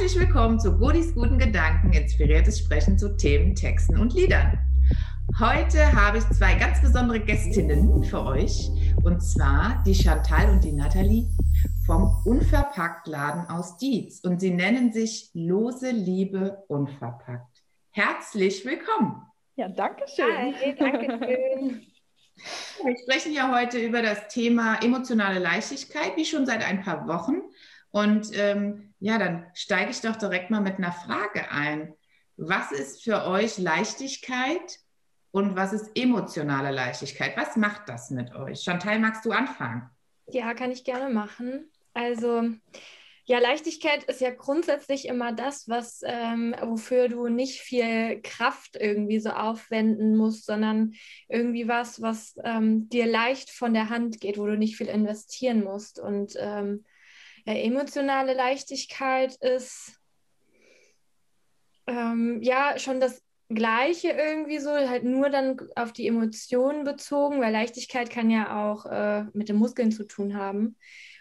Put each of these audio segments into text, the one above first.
Herzlich willkommen zu Godis guten Gedanken, inspiriertes Sprechen zu Themen, Texten und Liedern. Heute habe ich zwei ganz besondere Gästinnen für euch und zwar die Chantal und die Nathalie vom Unverpacktladen aus Dietz und sie nennen sich Lose Liebe Unverpackt. Herzlich willkommen. Ja, danke schön. Hi, danke schön. Wir sprechen ja heute über das Thema emotionale Leichtigkeit, wie schon seit ein paar Wochen. Und ähm, ja, dann steige ich doch direkt mal mit einer Frage ein. Was ist für euch Leichtigkeit und was ist emotionale Leichtigkeit? Was macht das mit euch? Chantal, magst du anfangen? Ja, kann ich gerne machen. Also, ja, Leichtigkeit ist ja grundsätzlich immer das, was, ähm, wofür du nicht viel Kraft irgendwie so aufwenden musst, sondern irgendwie was, was ähm, dir leicht von der Hand geht, wo du nicht viel investieren musst. Und ähm, ja, emotionale Leichtigkeit ist ähm, ja schon das Gleiche irgendwie so, halt nur dann auf die Emotionen bezogen, weil Leichtigkeit kann ja auch äh, mit den Muskeln zu tun haben.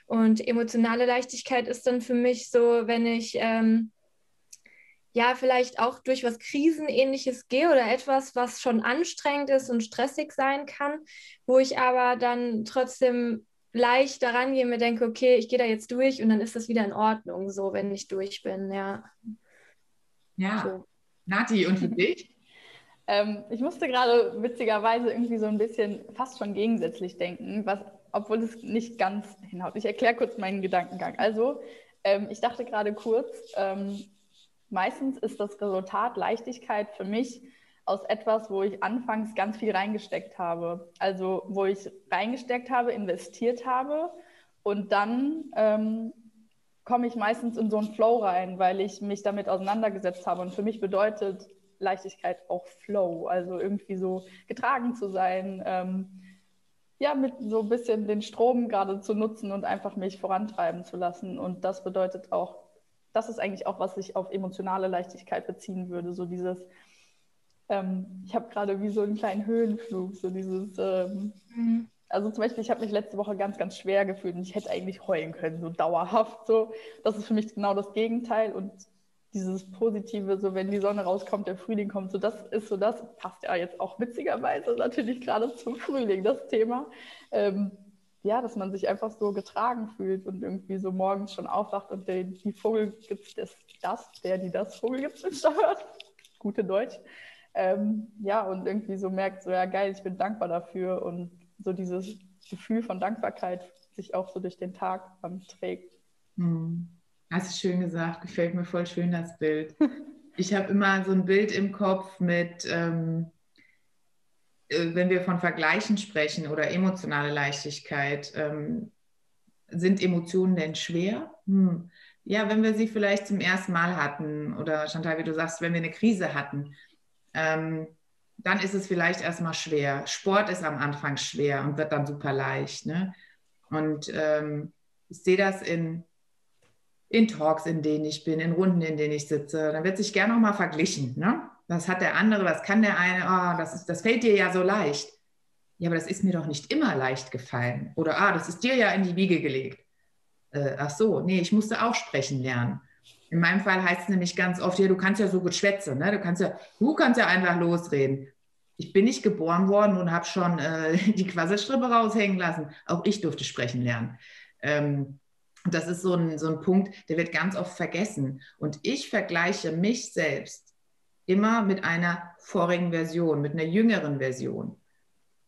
Und emotionale Leichtigkeit ist dann für mich so, wenn ich ähm, ja vielleicht auch durch was Krisenähnliches gehe oder etwas, was schon anstrengend ist und stressig sein kann, wo ich aber dann trotzdem leicht daran gehe, mir denke, okay, ich gehe da jetzt durch und dann ist das wieder in Ordnung, so wenn ich durch bin, ja. Ja. So. Nati, und für dich? ähm, ich musste gerade witzigerweise irgendwie so ein bisschen fast schon gegensätzlich denken, was, obwohl es nicht ganz hinhaut. Ich erkläre kurz meinen Gedankengang. Also, ähm, ich dachte gerade kurz, ähm, meistens ist das Resultat Leichtigkeit für mich, aus etwas, wo ich anfangs ganz viel reingesteckt habe. Also wo ich reingesteckt habe, investiert habe und dann ähm, komme ich meistens in so einen Flow rein, weil ich mich damit auseinandergesetzt habe. Und für mich bedeutet Leichtigkeit auch Flow, also irgendwie so getragen zu sein, ähm, ja, mit so ein bisschen den Strom gerade zu nutzen und einfach mich vorantreiben zu lassen. Und das bedeutet auch, das ist eigentlich auch, was ich auf emotionale Leichtigkeit beziehen würde, so dieses ähm, ich habe gerade wie so einen kleinen Höhenflug, so dieses, ähm, mhm. also zum Beispiel, ich habe mich letzte Woche ganz, ganz schwer gefühlt und ich hätte eigentlich heulen können, so dauerhaft. So, das ist für mich genau das Gegenteil und dieses Positive, so wenn die Sonne rauskommt, der Frühling kommt, so das ist so das, passt ja jetzt auch witzigerweise natürlich gerade zum Frühling, das Thema. Ähm, ja, dass man sich einfach so getragen fühlt und irgendwie so morgens schon aufwacht und der, die Vogel gibt das, das, der, die das Vogel gibt, hört. Gute Deutsch. Ähm, ja, und irgendwie so merkt, so ja geil, ich bin dankbar dafür und so dieses Gefühl von Dankbarkeit sich auch so durch den Tag ähm, trägt. Hm. Hast du schön gesagt, gefällt mir voll schön das Bild. Ich habe immer so ein Bild im Kopf mit, ähm, äh, wenn wir von Vergleichen sprechen oder emotionale Leichtigkeit, ähm, sind Emotionen denn schwer? Hm. Ja, wenn wir sie vielleicht zum ersten Mal hatten oder Chantal, wie du sagst, wenn wir eine Krise hatten, ähm, dann ist es vielleicht erstmal schwer. Sport ist am Anfang schwer und wird dann super leicht. Ne? Und ähm, ich sehe das in, in Talks, in denen ich bin, in Runden, in denen ich sitze. Dann wird sich gerne noch mal verglichen. Ne? Was hat der andere, was kann der eine? Oh, das, ist, das fällt dir ja so leicht. Ja, aber das ist mir doch nicht immer leicht gefallen. Oder, ah, das ist dir ja in die Wiege gelegt. Äh, ach so, nee, ich musste auch sprechen lernen. In meinem Fall heißt es nämlich ganz oft, ja, du kannst ja so gut schwätzen, ne? du, kannst ja, du kannst ja einfach losreden. Ich bin nicht geboren worden und habe schon äh, die Quasselstrippe raushängen lassen. Auch ich durfte sprechen lernen. Ähm, das ist so ein, so ein Punkt, der wird ganz oft vergessen. Und ich vergleiche mich selbst immer mit einer vorigen Version, mit einer jüngeren Version,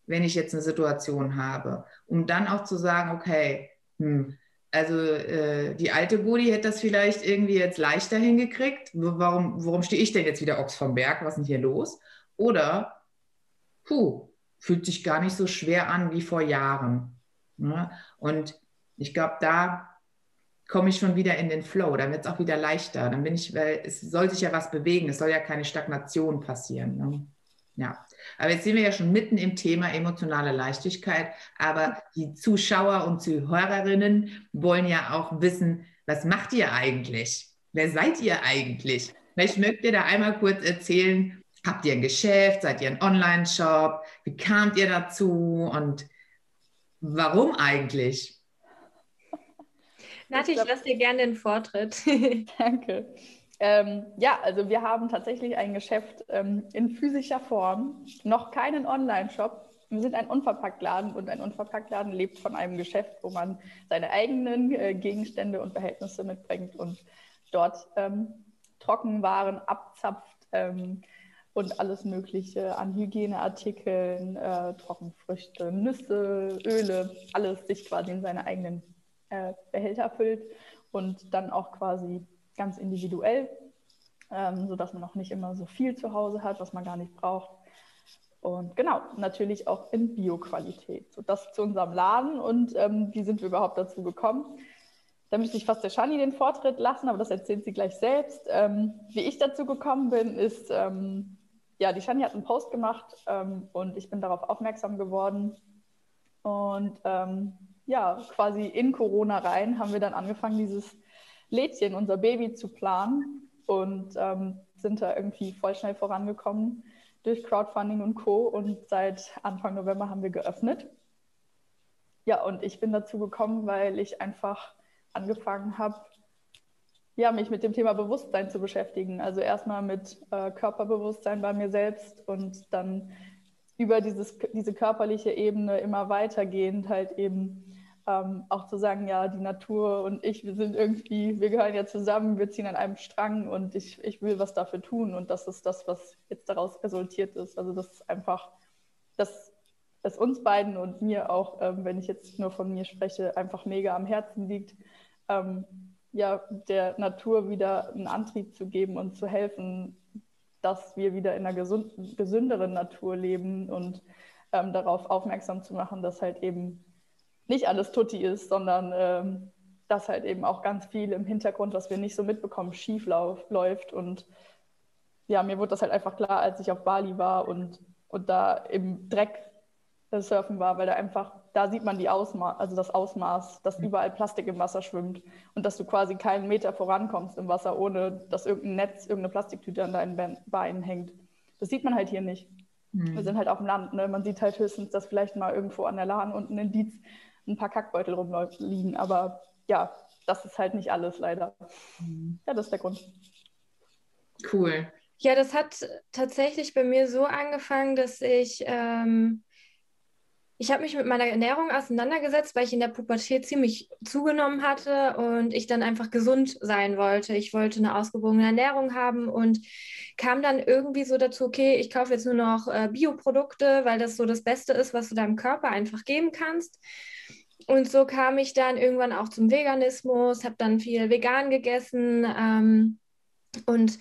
wenn ich jetzt eine Situation habe, um dann auch zu sagen, okay, hm, also äh, die alte Gudi hätte das vielleicht irgendwie jetzt leichter hingekriegt. Warum, warum stehe ich denn jetzt wieder Ochs vom Berg? Was ist denn hier los? Oder, puh, fühlt sich gar nicht so schwer an wie vor Jahren. Ne? Und ich glaube, da komme ich schon wieder in den Flow. Dann wird es auch wieder leichter. Dann bin ich, weil es soll sich ja was bewegen. Es soll ja keine Stagnation passieren. Ne? Ja, aber jetzt sind wir ja schon mitten im Thema emotionale Leichtigkeit. Aber die Zuschauer und Zuhörerinnen wollen ja auch wissen, was macht ihr eigentlich? Wer seid ihr eigentlich? Vielleicht mögt ihr da einmal kurz erzählen, habt ihr ein Geschäft, seid ihr ein Online-Shop? Wie kamt ihr dazu und warum eigentlich? Nati, ich lasse dir gerne den Vortritt. Danke. Ähm, ja, also wir haben tatsächlich ein Geschäft ähm, in physischer Form, noch keinen Online-Shop. Wir sind ein Unverpacktladen und ein Unverpacktladen lebt von einem Geschäft, wo man seine eigenen äh, Gegenstände und Behältnisse mitbringt und dort ähm, Trockenwaren abzapft ähm, und alles Mögliche an Hygieneartikeln, äh, Trockenfrüchte, Nüsse, Öle, alles sich quasi in seine eigenen äh, Behälter füllt und dann auch quasi ganz individuell, ähm, sodass man auch nicht immer so viel zu Hause hat, was man gar nicht braucht. Und genau, natürlich auch in Bio-Qualität. So, das zu unserem Laden und ähm, wie sind wir überhaupt dazu gekommen? Da müsste ich fast der Shani den Vortritt lassen, aber das erzählt sie gleich selbst. Ähm, wie ich dazu gekommen bin, ist, ähm, ja, die Shani hat einen Post gemacht ähm, und ich bin darauf aufmerksam geworden. Und ähm, ja, quasi in Corona rein haben wir dann angefangen, dieses Lädchen, unser Baby, zu planen und ähm, sind da irgendwie voll schnell vorangekommen durch Crowdfunding und Co. Und seit Anfang November haben wir geöffnet. Ja, und ich bin dazu gekommen, weil ich einfach angefangen habe, ja, mich mit dem Thema Bewusstsein zu beschäftigen. Also erstmal mit äh, Körperbewusstsein bei mir selbst und dann über dieses, diese körperliche Ebene immer weitergehend halt eben ähm, auch zu sagen, ja, die Natur und ich, wir sind irgendwie, wir gehören ja zusammen, wir ziehen an einem Strang und ich, ich will was dafür tun und das ist das, was jetzt daraus resultiert ist. Also das ist einfach, dass es uns beiden und mir auch, ähm, wenn ich jetzt nur von mir spreche, einfach mega am Herzen liegt, ähm, ja, der Natur wieder einen Antrieb zu geben und zu helfen, dass wir wieder in einer gesünderen Natur leben und ähm, darauf aufmerksam zu machen, dass halt eben nicht alles Tutti ist, sondern ähm, dass halt eben auch ganz viel im Hintergrund, was wir nicht so mitbekommen, schief läuft. Und ja, mir wurde das halt einfach klar, als ich auf Bali war und, und da im Dreck surfen war, weil da einfach, da sieht man die Ausma also das Ausmaß, dass überall Plastik im Wasser schwimmt und dass du quasi keinen Meter vorankommst im Wasser, ohne dass irgendein Netz, irgendeine Plastiktüte an deinen Beinen hängt. Das sieht man halt hier nicht. Mhm. Wir sind halt auf dem Land, ne? man sieht halt höchstens, dass vielleicht mal irgendwo an der Lahn unten ein Dietz ein paar Kackbeutel rumliegen. Aber ja, das ist halt nicht alles leider. Mhm. Ja, das ist der Grund. Cool. Ja, das hat tatsächlich bei mir so angefangen, dass ich, ähm, ich habe mich mit meiner Ernährung auseinandergesetzt, weil ich in der Pubertät ziemlich zugenommen hatte und ich dann einfach gesund sein wollte. Ich wollte eine ausgewogene Ernährung haben und kam dann irgendwie so dazu, okay, ich kaufe jetzt nur noch äh, Bioprodukte, weil das so das Beste ist, was du deinem Körper einfach geben kannst. Und so kam ich dann irgendwann auch zum Veganismus, habe dann viel vegan gegessen ähm, und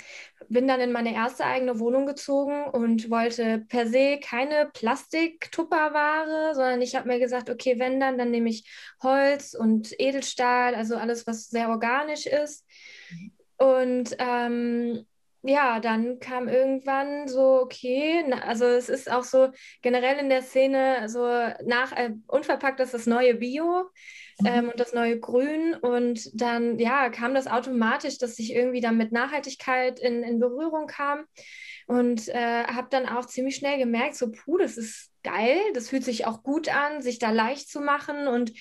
bin dann in meine erste eigene Wohnung gezogen und wollte per se keine Plastik-Tupperware, sondern ich habe mir gesagt, okay, wenn dann, dann nehme ich Holz und Edelstahl, also alles, was sehr organisch ist. Mhm. Und ähm, ja, dann kam irgendwann so, okay, na, also es ist auch so generell in der Szene so nach äh, unverpackt ist das neue Bio mhm. ähm, und das neue Grün und dann ja kam das automatisch, dass ich irgendwie dann mit Nachhaltigkeit in, in Berührung kam und äh, habe dann auch ziemlich schnell gemerkt, so puh, das ist geil, das fühlt sich auch gut an, sich da leicht zu machen und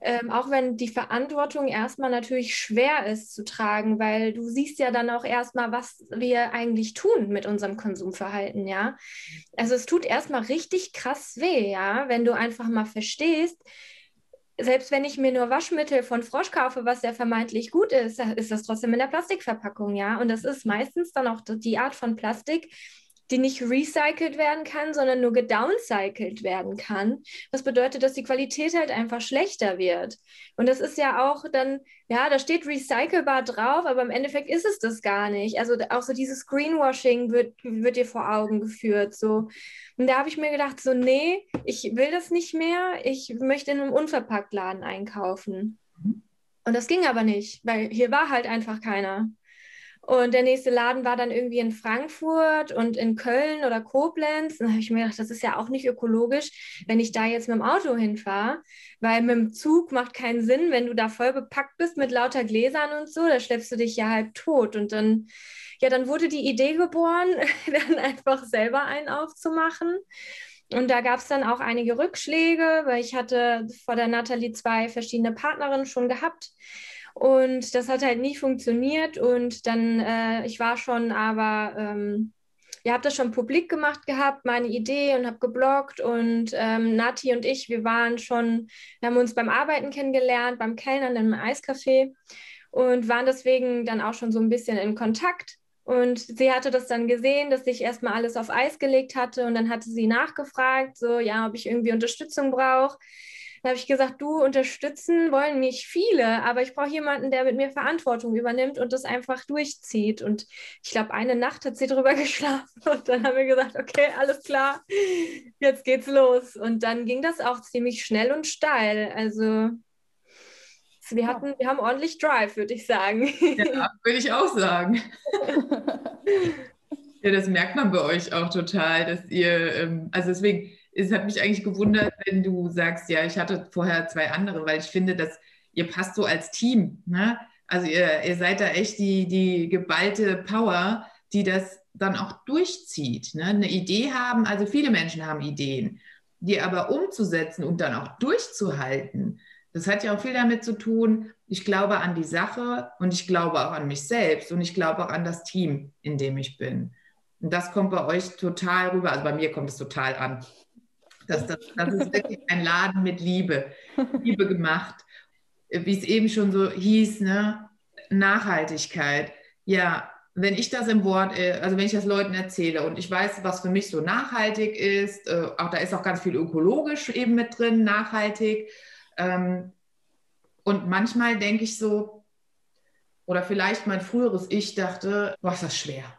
ähm, auch wenn die Verantwortung erstmal natürlich schwer ist zu tragen, weil du siehst ja dann auch erstmal, was wir eigentlich tun mit unserem Konsumverhalten, ja. Also es tut erstmal richtig krass weh, ja, wenn du einfach mal verstehst, selbst wenn ich mir nur Waschmittel von Frosch kaufe, was ja vermeintlich gut ist, ist das trotzdem in der Plastikverpackung, ja. Und das ist meistens dann auch die Art von Plastik, die nicht recycelt werden kann, sondern nur gedowncycelt werden kann. Was bedeutet, dass die Qualität halt einfach schlechter wird. Und das ist ja auch dann, ja, da steht recycelbar drauf, aber im Endeffekt ist es das gar nicht. Also auch so dieses Greenwashing wird, wird dir vor Augen geführt. So. Und da habe ich mir gedacht, so, nee, ich will das nicht mehr. Ich möchte in einem Unverpacktladen einkaufen. Mhm. Und das ging aber nicht, weil hier war halt einfach keiner. Und der nächste Laden war dann irgendwie in Frankfurt und in Köln oder Koblenz. Und da habe ich mir gedacht, das ist ja auch nicht ökologisch, wenn ich da jetzt mit dem Auto hinfahre, weil mit dem Zug macht keinen Sinn, wenn du da voll bepackt bist mit lauter Gläsern und so, da schleppst du dich ja halb tot. Und dann, ja, dann wurde die Idee geboren, dann einfach selber einen aufzumachen. Und da gab es dann auch einige Rückschläge, weil ich hatte vor der Nathalie zwei verschiedene Partnerinnen schon gehabt Und das hat halt nie funktioniert. Und dann, äh, ich war schon aber, ähm, ja, habe das schon publik gemacht gehabt, meine Idee und habe gebloggt. Und ähm, Nati und ich, wir waren schon, wir haben uns beim Arbeiten kennengelernt, beim Kellnern im Eiscafé und waren deswegen dann auch schon so ein bisschen in Kontakt. Und sie hatte das dann gesehen, dass ich erstmal alles auf Eis gelegt hatte und dann hatte sie nachgefragt, so ja, ob ich irgendwie Unterstützung brauche. Da habe ich gesagt, du unterstützen wollen mich viele, aber ich brauche jemanden, der mit mir Verantwortung übernimmt und das einfach durchzieht. Und ich glaube, eine Nacht hat sie drüber geschlafen und dann haben wir gesagt, okay, alles klar, jetzt geht's los. Und dann ging das auch ziemlich schnell und steil. Also wir hatten, wir haben ordentlich Drive, würde ich sagen. Ja, würde ich auch sagen. ja, das merkt man bei euch auch total, dass ihr, ähm, also deswegen, es hat mich eigentlich gewundert, wenn du sagst, ja, ich hatte vorher zwei andere, weil ich finde, dass ihr passt so als Team. Ne? Also ihr, ihr seid da echt die, die geballte Power, die das dann auch durchzieht. Ne? Eine Idee haben, also viele Menschen haben Ideen, die aber umzusetzen und dann auch durchzuhalten das hat ja auch viel damit zu tun, ich glaube an die Sache und ich glaube auch an mich selbst und ich glaube auch an das Team, in dem ich bin. Und das kommt bei euch total rüber, also bei mir kommt es total an. Das, das, das ist wirklich ein Laden mit Liebe, Liebe gemacht. Wie es eben schon so hieß, ne? Nachhaltigkeit. Ja, wenn ich das im Wort, äh, also wenn ich das Leuten erzähle und ich weiß, was für mich so nachhaltig ist, äh, auch da ist auch ganz viel ökologisch eben mit drin, nachhaltig. Ähm, und manchmal denke ich so, oder vielleicht mein früheres Ich dachte, boah, ist das schwer.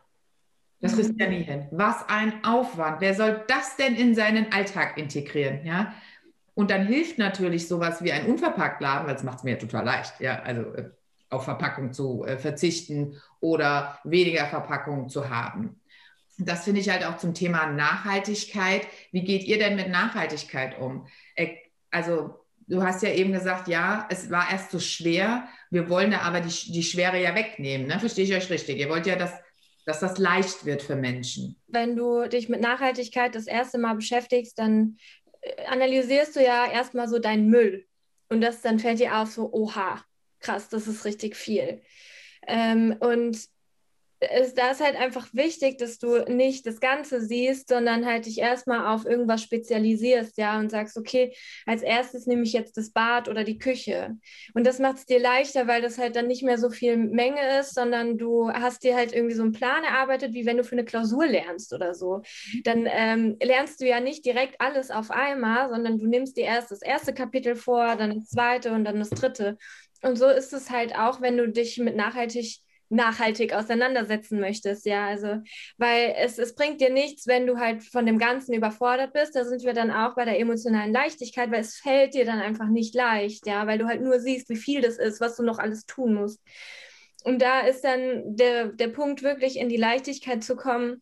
Das kriegst du ja nie hin. Was ein Aufwand. Wer soll das denn in seinen Alltag integrieren? Ja? Und dann hilft natürlich sowas wie ein Unverpacktladen, weil es macht es mir ja total leicht, ja, also äh, auf Verpackung zu äh, verzichten oder weniger Verpackung zu haben. Das finde ich halt auch zum Thema Nachhaltigkeit. Wie geht ihr denn mit Nachhaltigkeit um? Äh, also du hast ja eben gesagt, ja, es war erst so schwer. Wir wollen da aber die, die Schwere ja wegnehmen. Ne? Verstehe ich euch richtig? Ihr wollt ja, dass, dass das leicht wird für Menschen. Wenn du dich mit Nachhaltigkeit das erste Mal beschäftigst, dann äh, analysierst du ja erstmal so deinen Müll. Und das dann fällt dir auf, so, oha, krass, das ist richtig viel. Ähm, und ist, da ist halt einfach wichtig, dass du nicht das Ganze siehst, sondern halt dich erstmal auf irgendwas spezialisierst, ja, und sagst, okay, als erstes nehme ich jetzt das Bad oder die Küche. Und das macht es dir leichter, weil das halt dann nicht mehr so viel Menge ist, sondern du hast dir halt irgendwie so einen Plan erarbeitet, wie wenn du für eine Klausur lernst oder so. Dann ähm, lernst du ja nicht direkt alles auf einmal, sondern du nimmst dir erst das erste Kapitel vor, dann das zweite und dann das dritte. Und so ist es halt auch, wenn du dich mit nachhaltig nachhaltig auseinandersetzen möchtest, ja, also, weil es, es bringt dir nichts, wenn du halt von dem Ganzen überfordert bist, da sind wir dann auch bei der emotionalen Leichtigkeit, weil es fällt dir dann einfach nicht leicht, ja, weil du halt nur siehst, wie viel das ist, was du noch alles tun musst. Und da ist dann der, der Punkt, wirklich in die Leichtigkeit zu kommen,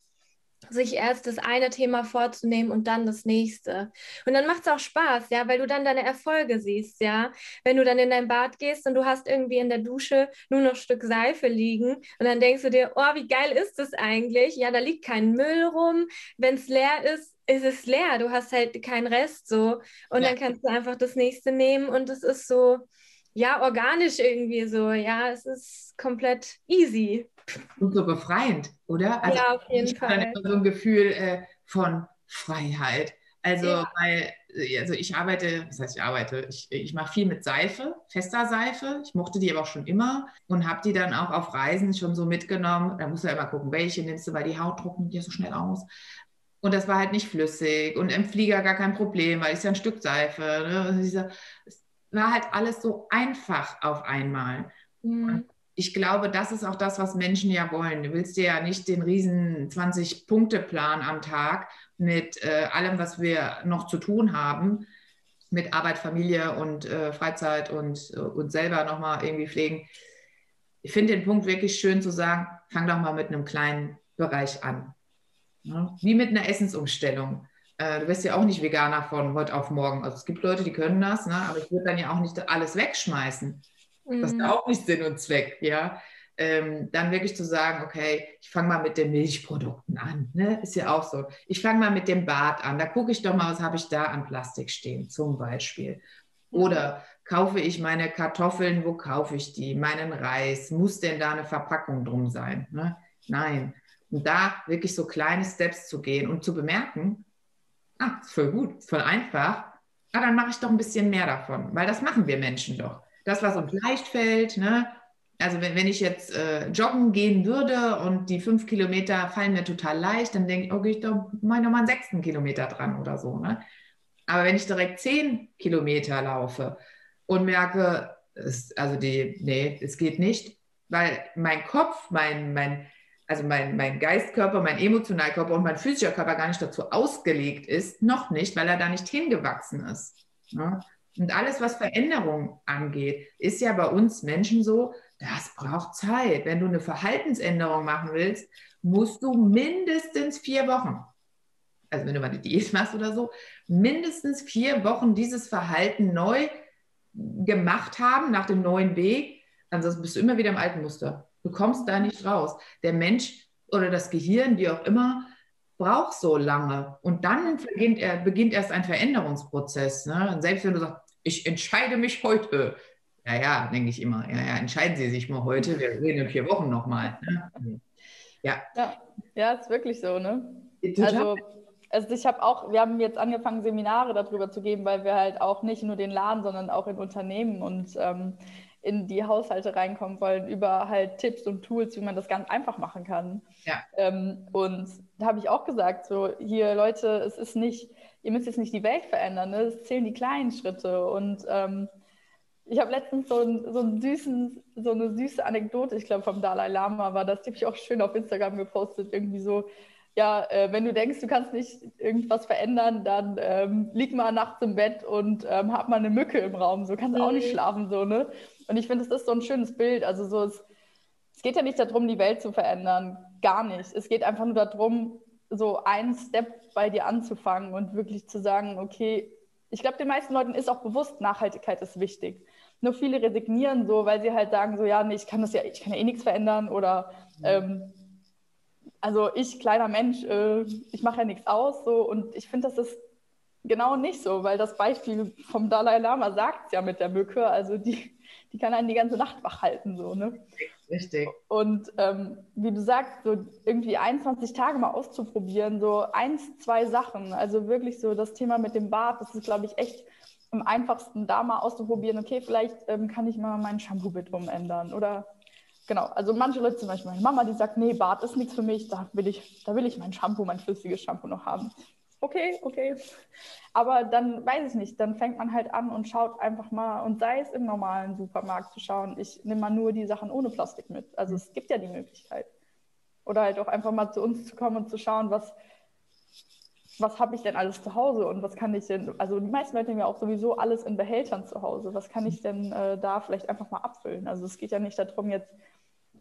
sich erst das eine Thema vorzunehmen und dann das nächste. Und dann macht es auch Spaß, ja, weil du dann deine Erfolge siehst, ja. Wenn du dann in dein Bad gehst und du hast irgendwie in der Dusche nur noch ein Stück Seife liegen und dann denkst du dir, oh, wie geil ist das eigentlich? Ja, da liegt kein Müll rum. Wenn es leer ist, ist es leer. Du hast halt keinen Rest so. Und ja. dann kannst du einfach das nächste nehmen und es ist so, ja, organisch irgendwie so, ja, es ist komplett easy. Und so befreiend, oder? Also ja, auf jeden ich Fall. Immer so ein Gefühl äh, von Freiheit. Also, ja. weil, äh, also ich arbeite, was heißt ich arbeite, ich, ich mache viel mit Seife, fester Seife. Ich mochte die aber auch schon immer und habe die dann auch auf Reisen schon so mitgenommen. Da musst du ja immer gucken, welche nimmst du, weil die Haut trocknet dir so schnell aus. Und das war halt nicht flüssig und im Flieger gar kein Problem, weil es ja ein Stück Seife. Ne? Also es war halt alles so einfach auf einmal. Mhm ich glaube, das ist auch das, was Menschen ja wollen. Du willst dir ja nicht den riesen 20-Punkte-Plan am Tag mit äh, allem, was wir noch zu tun haben, mit Arbeit, Familie und äh, Freizeit und, äh, und selber nochmal irgendwie pflegen. Ich finde den Punkt wirklich schön zu sagen, fang doch mal mit einem kleinen Bereich an. Wie mit einer Essensumstellung. Äh, du wirst ja auch nicht Veganer von heute auf morgen. Also es gibt Leute, die können das, ne? aber ich würde dann ja auch nicht alles wegschmeißen. Das ist mhm. auch nicht Sinn und Zweck, ja. Ähm, dann wirklich zu sagen, okay, ich fange mal mit den Milchprodukten an. Ne? Ist ja auch so. Ich fange mal mit dem Bad an. Da gucke ich doch mal, was habe ich da an Plastik stehen, zum Beispiel. Oder kaufe ich meine Kartoffeln, wo kaufe ich die? Meinen Reis, muss denn da eine Verpackung drum sein? Ne? Nein. Und da wirklich so kleine Steps zu gehen und zu bemerken, ah, ist voll gut, ist voll einfach, ah, dann mache ich doch ein bisschen mehr davon, weil das machen wir Menschen doch. Das, was uns leicht fällt, ne? also wenn, wenn ich jetzt äh, joggen gehen würde und die fünf Kilometer fallen mir total leicht, dann denke ich, okay, ich doch mal nochmal einen sechsten Kilometer dran oder so. Ne? Aber wenn ich direkt zehn Kilometer laufe und merke, es, also die, nee, es geht nicht, weil mein Kopf, mein, mein, also mein, mein Geistkörper, mein Emotionalkörper und mein physischer Körper gar nicht dazu ausgelegt ist, noch nicht, weil er da nicht hingewachsen ist. Ne? Und alles, was Veränderung angeht, ist ja bei uns Menschen so, das braucht Zeit. Wenn du eine Verhaltensänderung machen willst, musst du mindestens vier Wochen, also wenn du mal eine Diät machst oder so, mindestens vier Wochen dieses Verhalten neu gemacht haben, nach dem neuen Weg. Ansonsten bist du immer wieder im alten Muster. Du kommst da nicht raus. Der Mensch oder das Gehirn, wie auch immer, braucht so lange. Und dann beginnt, er, beginnt erst ein Veränderungsprozess. Ne? Und selbst wenn du sagst, ich entscheide mich heute. Ja, ja, denke ich immer. Ja, ja, entscheiden Sie sich mal heute. Wir reden in vier Wochen nochmal. Ne? Ja. ja. Ja, ist wirklich so, ne? Also, also ich habe auch, wir haben jetzt angefangen, Seminare darüber zu geben, weil wir halt auch nicht nur den Laden, sondern auch in Unternehmen und ähm, in die Haushalte reinkommen wollen, über halt Tipps und Tools, wie man das ganz einfach machen kann. Ja. Ähm, und da habe ich auch gesagt, so hier Leute, es ist nicht, ihr müsst jetzt nicht die Welt verändern, ne? es zählen die kleinen Schritte. Und ähm, ich habe letztens so, ein, so, einen süßen, so eine süße Anekdote, ich glaube vom Dalai Lama war das, die habe ich auch schön auf Instagram gepostet, irgendwie so, ja, äh, wenn du denkst, du kannst nicht irgendwas verändern, dann ähm, lieg mal nachts im Bett und ähm, hab mal eine Mücke im Raum, so kannst du auch nicht mhm. schlafen, so, ne? Und ich finde, es ist so ein schönes Bild, also so, es, es geht ja nicht darum, die Welt zu verändern, gar nicht. Es geht einfach nur darum, so einen Step bei dir anzufangen und wirklich zu sagen, okay, ich glaube, den meisten Leuten ist auch bewusst, Nachhaltigkeit ist wichtig. Nur viele resignieren so, weil sie halt sagen so, ja, nee, ich kann das ja, ich kann ja eh nichts verändern oder ähm, also ich, kleiner Mensch, äh, ich mache ja nichts aus so und ich finde, das ist genau nicht so, weil das Beispiel vom Dalai Lama sagt es ja mit der Mücke, also die, die kann einen die ganze Nacht wach halten so, ne? Richtig. Und ähm, wie du sagst, so irgendwie 21 Tage mal auszuprobieren, so eins, zwei Sachen. Also wirklich so das Thema mit dem Bart, das ist, glaube ich, echt am einfachsten, da mal auszuprobieren. Okay, vielleicht ähm, kann ich mal mein Shampoo-Bit umändern. Oder genau, also manche Leute, zum Beispiel meine Mama, die sagt, nee, Bart ist nichts für mich, da will ich, da will ich mein Shampoo, mein flüssiges Shampoo noch haben okay, okay. Aber dann weiß ich nicht, dann fängt man halt an und schaut einfach mal, und sei es im normalen Supermarkt zu schauen, ich nehme mal nur die Sachen ohne Plastik mit. Also es gibt ja die Möglichkeit. Oder halt auch einfach mal zu uns zu kommen und zu schauen, was, was habe ich denn alles zu Hause und was kann ich denn, also die meisten Leute haben ja auch sowieso alles in Behältern zu Hause. Was kann ich denn äh, da vielleicht einfach mal abfüllen? Also es geht ja nicht darum, jetzt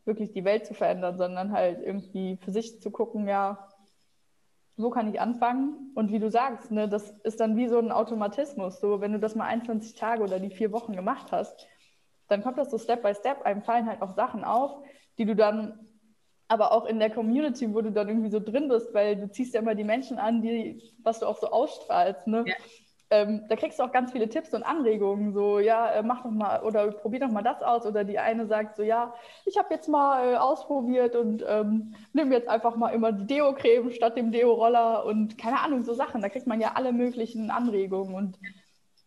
wirklich die Welt zu verändern, sondern halt irgendwie für sich zu gucken, ja, wo kann ich anfangen? Und wie du sagst, ne, das ist dann wie so ein Automatismus. So, wenn du das mal 21 Tage oder die vier Wochen gemacht hast, dann kommt das so Step by Step. Einem fallen halt auch Sachen auf, die du dann aber auch in der Community, wo du dann irgendwie so drin bist, weil du ziehst ja immer die Menschen an, die, was du auch so ausstrahlst. Ne? Ja ähm, da kriegst du auch ganz viele Tipps und Anregungen, so, ja, äh, mach doch mal oder probier doch mal das aus. Oder die eine sagt so, ja, ich habe jetzt mal äh, ausprobiert und ähm, nimm jetzt einfach mal immer die Deo-Creme statt dem Deo-Roller und keine Ahnung, so Sachen. Da kriegt man ja alle möglichen Anregungen und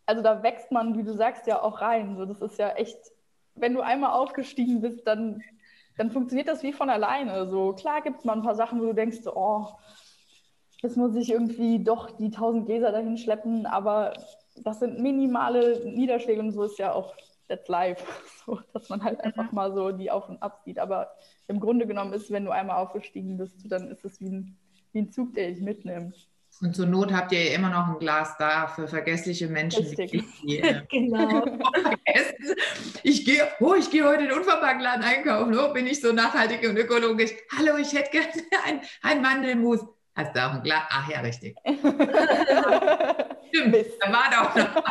also da wächst man, wie du sagst, ja auch rein. So, das ist ja echt, wenn du einmal aufgestiegen bist, dann, dann funktioniert das wie von alleine. So, klar gibt es mal ein paar Sachen, wo du denkst, oh, jetzt muss ich irgendwie doch die 1000 Gläser dahin schleppen, aber das sind minimale Niederschläge und so ist ja auch that's life, so, dass man halt einfach mal so die Auf und Ab sieht. Aber im Grunde genommen ist, wenn du einmal aufgestiegen bist, dann ist es wie ein, wie ein Zug, der dich mitnimmt. Und zur Not habt ihr immer noch ein Glas da für vergessliche Menschen. Richtig. Die, äh, genau. ich gehe oh, ich geh heute in den Unverpacktladen einkaufen. Oh, bin ich so nachhaltig und ökologisch. Hallo, ich hätte gerne ein, ein Mandelmus. Hast du auch ein Glas? Ach ja, richtig. Stimmt, da war doch noch.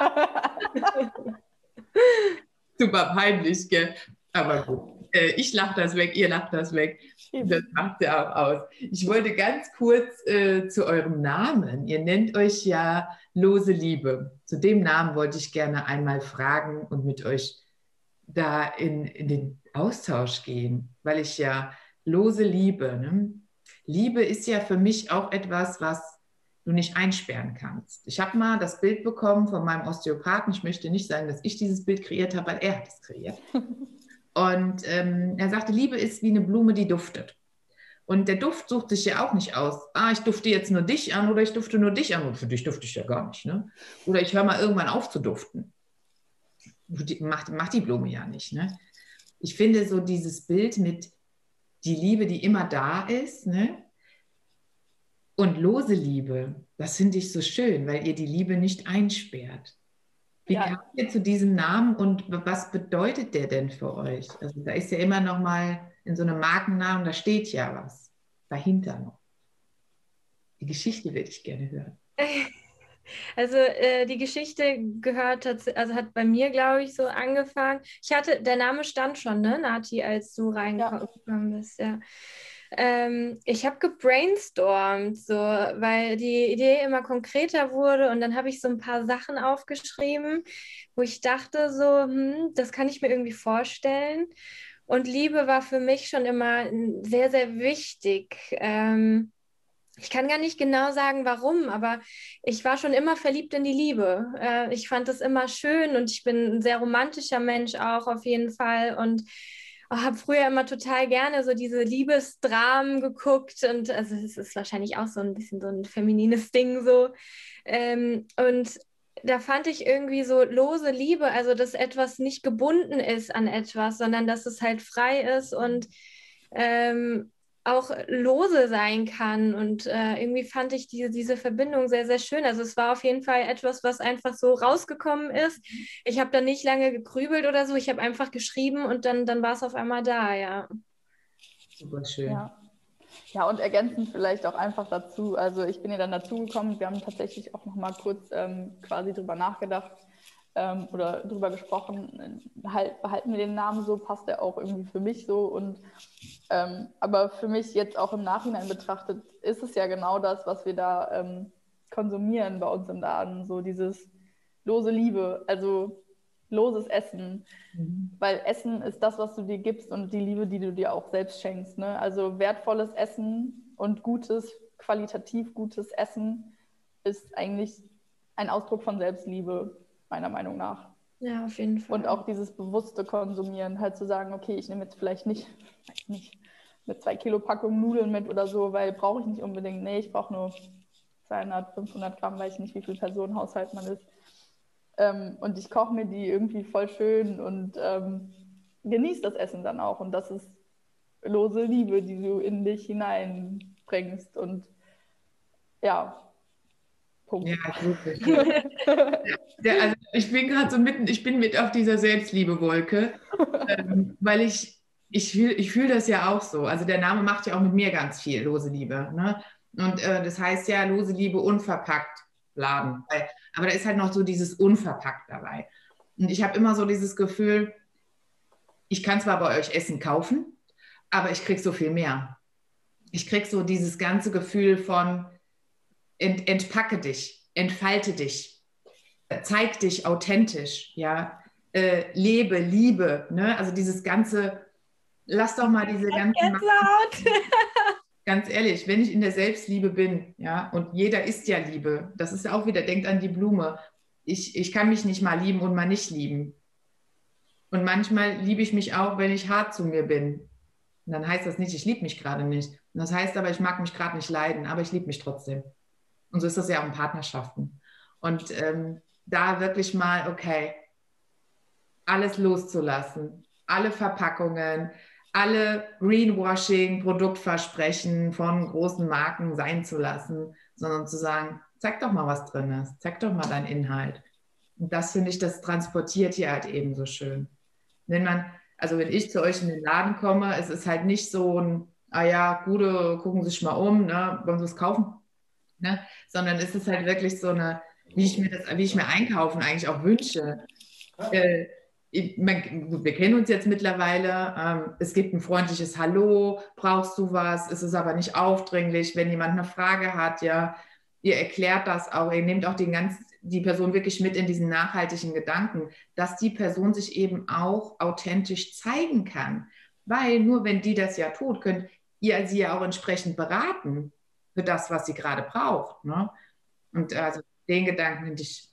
Super peinlich, gell? Aber gut. äh, ich lache das weg, ihr lacht das weg. Das macht ja auch aus. Ich wollte ganz kurz äh, zu eurem Namen. Ihr nennt euch ja Lose Liebe. Zu dem Namen wollte ich gerne einmal fragen und mit euch da in, in den Austausch gehen, weil ich ja lose Liebe. Ne? Liebe ist ja für mich auch etwas, was du nicht einsperren kannst. Ich habe mal das Bild bekommen von meinem Osteopathen. Ich möchte nicht sagen, dass ich dieses Bild kreiert habe, weil er hat es kreiert. Und ähm, er sagte, Liebe ist wie eine Blume, die duftet. Und der Duft sucht sich ja auch nicht aus. Ah, ich dufte jetzt nur dich an oder ich dufte nur dich an. Und für dich dufte ich ja gar nicht. Ne? Oder ich höre mal irgendwann auf zu duften. Macht, macht die Blume ja nicht. Ne? Ich finde so dieses Bild mit die Liebe, die immer da ist, ne? Und lose Liebe, das finde ich so schön, weil ihr die Liebe nicht einsperrt. Wie ja. kamt ihr zu diesem Namen und was bedeutet der denn für euch? Also da ist ja immer noch mal in so einem Markennamen, da steht ja was dahinter noch. Die Geschichte würde ich gerne hören. Also äh, die Geschichte gehört, also hat bei mir, glaube ich, so angefangen. Ich hatte, der Name stand schon, ne, Nati, als du reingekommen ja. bist, ja. Ähm, ich habe gebrainstormt, so, weil die Idee immer konkreter wurde und dann habe ich so ein paar Sachen aufgeschrieben, wo ich dachte, so, hm, das kann ich mir irgendwie vorstellen. Und Liebe war für mich schon immer sehr, sehr wichtig. Ähm, ich kann gar nicht genau sagen, warum, aber ich war schon immer verliebt in die Liebe. Äh, ich fand es immer schön und ich bin ein sehr romantischer Mensch auch auf jeden Fall und oh, habe früher immer total gerne so diese Liebesdramen geguckt und also es ist wahrscheinlich auch so ein bisschen so ein feminines Ding so. Ähm, und da fand ich irgendwie so lose Liebe, also dass etwas nicht gebunden ist an etwas, sondern dass es halt frei ist und ähm, auch lose sein kann. Und äh, irgendwie fand ich diese, diese Verbindung sehr, sehr schön. Also es war auf jeden Fall etwas, was einfach so rausgekommen ist. Ich habe da nicht lange gegrübelt oder so. Ich habe einfach geschrieben und dann, dann war es auf einmal da, ja. Super schön. Ja. Ja, und ergänzend vielleicht auch einfach dazu, also ich bin ja dann dazugekommen, wir haben tatsächlich auch noch mal kurz ähm, quasi drüber nachgedacht ähm, oder drüber gesprochen, halt, behalten wir den Namen so, passt der auch irgendwie für mich so und ähm, aber für mich jetzt auch im Nachhinein betrachtet, ist es ja genau das, was wir da ähm, konsumieren bei uns im Laden, so dieses lose Liebe, also loses Essen, mhm. weil Essen ist das, was du dir gibst und die Liebe, die du dir auch selbst schenkst. Ne? Also wertvolles Essen und gutes, qualitativ gutes Essen ist eigentlich ein Ausdruck von Selbstliebe, meiner Meinung nach. Ja, auf jeden Fall. Und auch dieses bewusste Konsumieren, halt zu sagen, okay, ich nehme jetzt vielleicht nicht, nicht eine 2 Kilo Packung Nudeln mit oder so, weil brauche ich nicht unbedingt. Nee, ich brauche nur 200, 500 Gramm, weiß ich nicht, wie viel Personenhaushalt man ist. Ähm, und ich koche mir die irgendwie voll schön und ähm, genieße das Essen dann auch. Und das ist lose Liebe, die du in dich hineinbringst. Und ja, Punkt. Ja, wirklich. ja, also ich bin gerade so mitten, ich bin mit auf dieser Selbstliebe-Wolke, ähm, weil ich, ich fühle ich fühl das ja auch so. Also der Name macht ja auch mit mir ganz viel, lose Liebe. Ne? Und äh, das heißt ja, lose Liebe unverpackt laden. Aber da ist halt noch so dieses Unverpackt dabei. Und ich habe immer so dieses Gefühl, ich kann zwar bei euch Essen kaufen, aber ich kriege so viel mehr. Ich kriege so dieses ganze Gefühl von ent, entpacke dich, entfalte dich, zeig dich authentisch, ja, äh, lebe, liebe, ne? Also dieses ganze, lass doch mal diese ganze ganz ehrlich, wenn ich in der Selbstliebe bin, ja, und jeder ist ja Liebe, das ist auch wieder, denkt an die Blume. Ich, ich kann mich nicht mal lieben und mal nicht lieben. Und manchmal liebe ich mich auch, wenn ich hart zu mir bin. Und dann heißt das nicht, ich liebe mich gerade nicht. Und das heißt aber, ich mag mich gerade nicht leiden, aber ich liebe mich trotzdem. Und so ist das ja auch in Partnerschaften. Und ähm, da wirklich mal, okay, alles loszulassen, alle Verpackungen, alle Greenwashing, Produktversprechen von großen Marken sein zu lassen, sondern zu sagen, zeig doch mal, was drin ist, zeig doch mal deinen Inhalt. Und das finde ich, das transportiert hier halt eben so schön. Wenn man, also wenn ich zu euch in den Laden komme, es ist halt nicht so ein, ah ja, gute, gucken Sie sich mal um, ne, wollen Sie es kaufen? Ne? Sondern es ist halt wirklich so eine, wie ich mir das, wie ich mir einkaufen eigentlich auch wünsche. Äh, ich, man, wir kennen uns jetzt mittlerweile. Ähm, es gibt ein freundliches Hallo, brauchst du was? Es ist aber nicht aufdringlich. Wenn jemand eine Frage hat, ja, ihr erklärt das auch, ihr nehmt auch den ganzen, die Person wirklich mit in diesen nachhaltigen Gedanken, dass die Person sich eben auch authentisch zeigen kann. Weil nur wenn die das ja tut, könnt ihr sie ja auch entsprechend beraten für das, was sie gerade braucht. Ne? Und also den Gedanken ich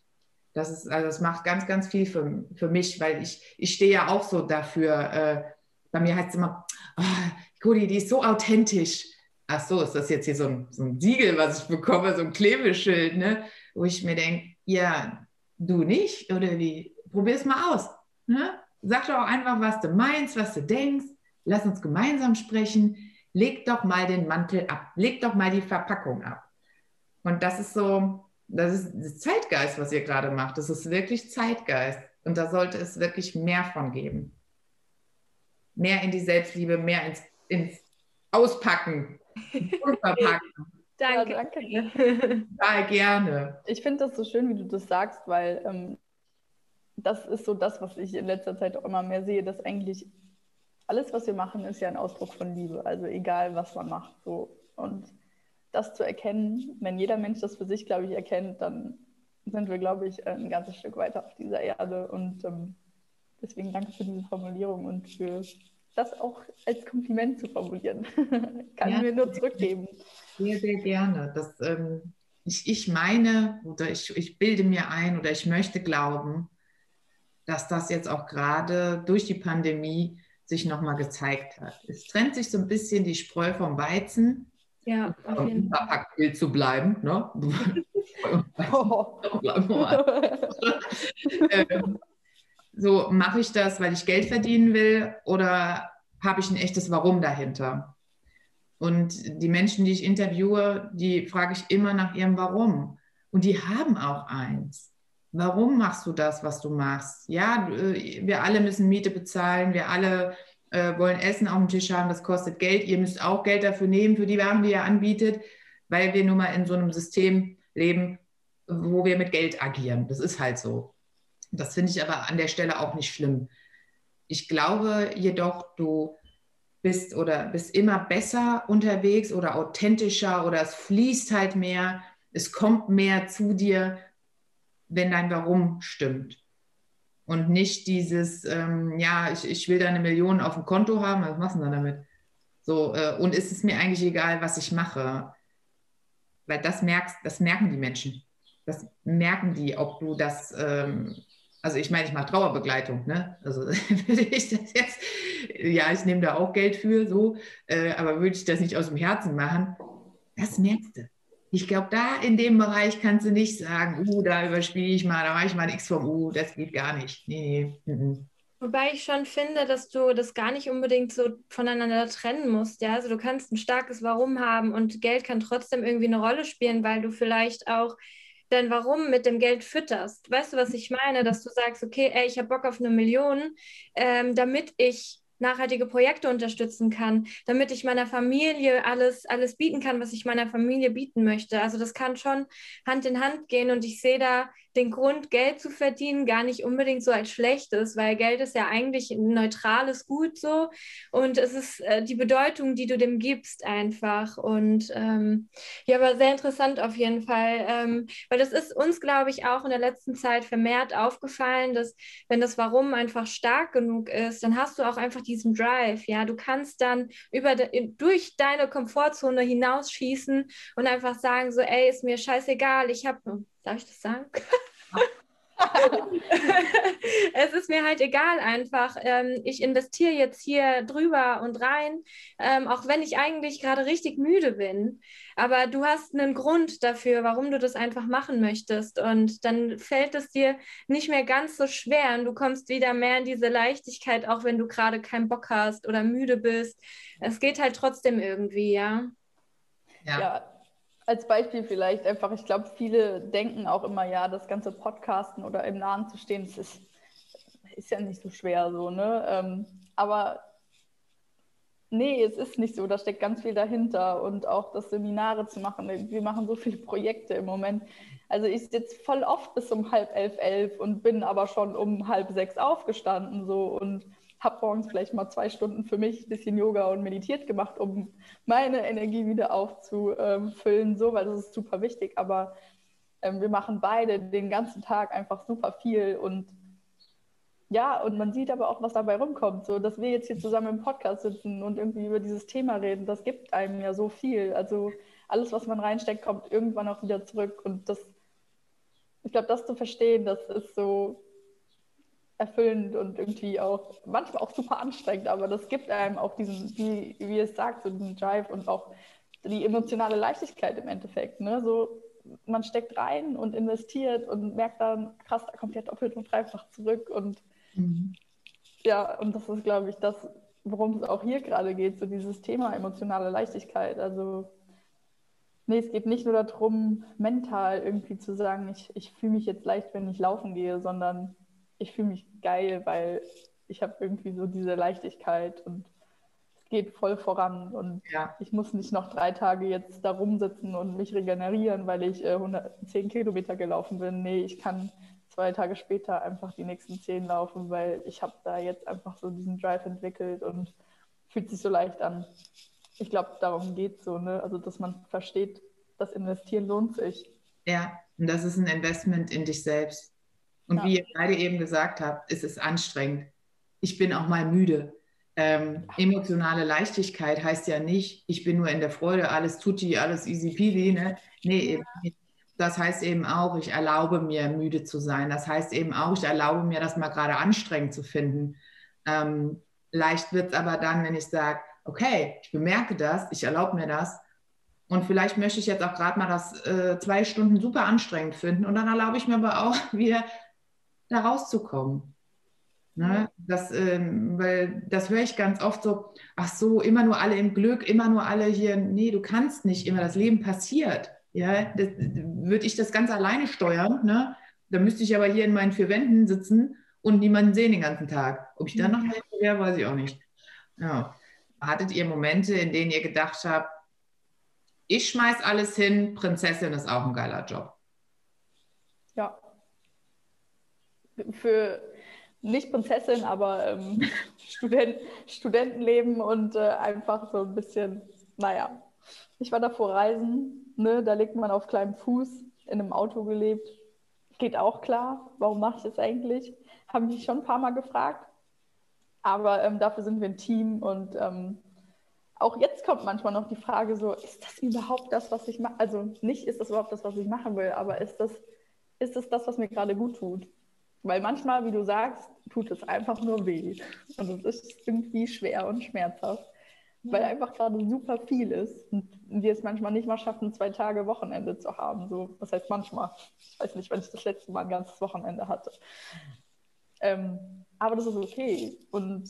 das ist, also das macht ganz, ganz viel für, für mich, weil ich, ich stehe ja auch so dafür. Äh, bei mir heißt es immer, oh, die ist so authentisch. Ach so, ist das jetzt hier so ein, so ein Siegel, was ich bekomme, so ein Klebeschild, ne? wo ich mir denke, ja, du nicht oder wie? Probier es mal aus. Ne? Sag doch auch einfach, was du meinst, was du denkst. Lass uns gemeinsam sprechen. Leg doch mal den Mantel ab. Leg doch mal die Verpackung ab. Und das ist so, das ist das Zeitgeist, was ihr gerade macht. Das ist wirklich Zeitgeist. Und da sollte es wirklich mehr von geben. Mehr in die Selbstliebe, mehr ins, ins Auspacken und Verpacken. danke. Ja, danke. Total gerne. Ich finde das so schön, wie du das sagst, weil ähm, das ist so das, was ich in letzter Zeit auch immer mehr sehe, dass eigentlich alles, was wir machen, ist ja ein Ausdruck von Liebe. Also egal, was man macht. So. Und das zu erkennen, wenn jeder Mensch das für sich, glaube ich, erkennt, dann sind wir, glaube ich, ein ganzes Stück weiter auf dieser Erde. Und ähm, deswegen danke für diese Formulierung und für das auch als Kompliment zu formulieren. Kann ja, ich mir nur zurückgeben. Sehr, sehr gerne. Das, ähm, ich, ich meine oder ich, ich bilde mir ein oder ich möchte glauben, dass das jetzt auch gerade durch die Pandemie sich nochmal gezeigt hat. Es trennt sich so ein bisschen die Spreu vom Weizen. Ja, auf jeden Fall. zu bleiben. Ne? oh. ähm, so, mache ich das, weil ich Geld verdienen will oder habe ich ein echtes Warum dahinter? Und die Menschen, die ich interviewe, die frage ich immer nach ihrem Warum. Und die haben auch eins. Warum machst du das, was du machst? Ja, äh, wir alle müssen Miete bezahlen, wir alle äh, wollen Essen auf dem Tisch haben, das kostet Geld. Ihr müsst auch Geld dafür nehmen, für die Waren, die ihr anbietet, weil wir nun mal in so einem System leben, wo wir mit Geld agieren. Das ist halt so. Das finde ich aber an der Stelle auch nicht schlimm. Ich glaube jedoch, du bist oder bist immer besser unterwegs oder authentischer oder es fließt halt mehr, es kommt mehr zu dir, wenn dein Warum stimmt und nicht dieses, ähm, ja, ich, ich will da eine Million auf dem Konto haben, was machst du dann damit? So, äh, und ist es mir eigentlich egal, was ich mache? Weil das merkst, das merken die Menschen. Das merken die, ob du das, ähm, also ich meine, ich mache Trauerbegleitung, ne? Also würde ich das jetzt, ja, ich nehme da auch Geld für, so, äh, aber würde ich das nicht aus dem Herzen machen, das merkst du. Ich glaube, da in dem Bereich kannst du nicht sagen, uh, da überspiele ich mal, da mache ich mal X vom U, das geht gar nicht. Nee, nee. Mhm. Wobei ich schon finde, dass du das gar nicht unbedingt so voneinander trennen musst. Ja? Also du kannst ein starkes Warum haben und Geld kann trotzdem irgendwie eine Rolle spielen, weil du vielleicht auch dein Warum mit dem Geld fütterst. Weißt du, was ich meine? Dass du sagst, okay, ey, ich habe Bock auf eine Million, ähm, damit ich nachhaltige Projekte unterstützen kann, damit ich meiner Familie alles, alles bieten kann, was ich meiner Familie bieten möchte. Also das kann schon Hand in Hand gehen und ich sehe da den Grund, Geld zu verdienen, gar nicht unbedingt so als schlechtes, weil Geld ist ja eigentlich ein neutrales Gut so. Und es ist äh, die Bedeutung, die du dem gibst einfach. Und ähm, ja, aber sehr interessant auf jeden Fall, ähm, weil das ist uns, glaube ich, auch in der letzten Zeit vermehrt aufgefallen, dass wenn das Warum einfach stark genug ist, dann hast du auch einfach diesen Drive, ja, du kannst dann über de durch deine Komfortzone hinausschießen und einfach sagen so, ey, ist mir scheißegal, ich habe Darf ich das sagen? es ist mir halt egal einfach. Ähm, ich investiere jetzt hier drüber und rein, ähm, auch wenn ich eigentlich gerade richtig müde bin. Aber du hast einen Grund dafür, warum du das einfach machen möchtest. Und dann fällt es dir nicht mehr ganz so schwer und du kommst wieder mehr in diese Leichtigkeit, auch wenn du gerade keinen Bock hast oder müde bist. Es geht halt trotzdem irgendwie, ja. Ja. ja als Beispiel vielleicht einfach, ich glaube, viele denken auch immer, ja, das ganze Podcasten oder im Nahen zu stehen, das ist, ist ja nicht so schwer so, ne? Ähm, aber nee, es ist nicht so, da steckt ganz viel dahinter und auch das Seminare zu machen. Wir machen so viele Projekte im Moment. Also ich sitze voll oft bis um halb elf, elf und bin aber schon um halb sechs aufgestanden so und habe morgens vielleicht mal zwei Stunden für mich ein bisschen Yoga und meditiert gemacht, um meine Energie wieder aufzufüllen, so, weil das ist super wichtig. Aber ähm, wir machen beide den ganzen Tag einfach super viel und ja, und man sieht aber auch, was dabei rumkommt. So, dass wir jetzt hier zusammen im Podcast sitzen und irgendwie über dieses Thema reden, das gibt einem ja so viel. Also alles, was man reinsteckt, kommt irgendwann auch wieder zurück. Und das, ich glaube, das zu verstehen, das ist so erfüllend und irgendwie auch manchmal auch super anstrengend, aber das gibt einem auch diesen, wie, wie es sagt, so diesen Drive und auch die emotionale Leichtigkeit im Endeffekt. Ne? So, man steckt rein und investiert und merkt dann, krass, da kommt ja doppelt und dreifach zurück und mhm. ja, und das ist, glaube ich, das, worum es auch hier gerade geht, so dieses Thema emotionale Leichtigkeit. Also Nee, es geht nicht nur darum, mental irgendwie zu sagen, ich, ich fühle mich jetzt leicht, wenn ich laufen gehe, sondern ich fühle mich geil, weil ich habe irgendwie so diese Leichtigkeit und es geht voll voran und ja. ich muss nicht noch drei Tage jetzt da rumsitzen und mich regenerieren, weil ich äh, 110 Kilometer gelaufen bin. Nee, ich kann zwei Tage später einfach die nächsten zehn laufen, weil ich habe da jetzt einfach so diesen Drive entwickelt und fühlt sich so leicht an ich glaube, darum geht es so, ne? Also, dass man versteht, das Investieren lohnt sich. Ja, und das ist ein Investment in dich selbst. Und ja. wie ihr beide eben gesagt habt, ist es anstrengend. Ich bin auch mal müde. Ähm, emotionale Leichtigkeit heißt ja nicht, ich bin nur in der Freude, alles tutti, alles easy peasy. Ne? Nee, eben nicht. Das heißt eben auch, ich erlaube mir, müde zu sein. Das heißt eben auch, ich erlaube mir, das mal gerade anstrengend zu finden. Ähm, leicht wird es aber dann, wenn ich sage, okay, ich bemerke das, ich erlaube mir das. Und vielleicht möchte ich jetzt auch gerade mal das äh, zwei Stunden super anstrengend finden. Und dann erlaube ich mir aber auch wieder da rauszukommen. Ne? Das, ähm, weil das höre ich ganz oft so, ach so, immer nur alle im Glück, immer nur alle hier. Nee, du kannst nicht immer, das Leben passiert. Ja, würde ich das ganz alleine steuern, ne? Da müsste ich aber hier in meinen vier Wänden sitzen und niemanden sehen den ganzen Tag. Ob ich dann noch helfen wäre, weiß ich auch nicht. Ja hattet ihr Momente, in denen ihr gedacht habt, ich schmeiß alles hin, Prinzessin ist auch ein geiler Job? Ja. Für nicht Prinzessin, aber ähm, Student, Studentenleben und äh, einfach so ein bisschen, naja. Ich war davor reisen, ne, da liegt man auf kleinem Fuß, in einem Auto gelebt. Geht auch klar. Warum mache ich das eigentlich? Haben mich schon ein paar Mal gefragt. Aber ähm, dafür sind wir ein Team und ähm, auch jetzt kommt manchmal noch die Frage so, ist das überhaupt das, was ich mache? Also nicht, ist das überhaupt das, was ich machen will, aber ist das, ist das das, was mir gerade gut tut? Weil manchmal, wie du sagst, tut es einfach nur weh. Und es ist irgendwie schwer und schmerzhaft, weil einfach gerade super viel ist und wir es manchmal nicht mal schaffen, zwei Tage Wochenende zu haben. So, was heißt manchmal? Ich weiß nicht, wenn ich das letzte Mal ein ganzes Wochenende hatte. Ähm, aber das ist okay. Und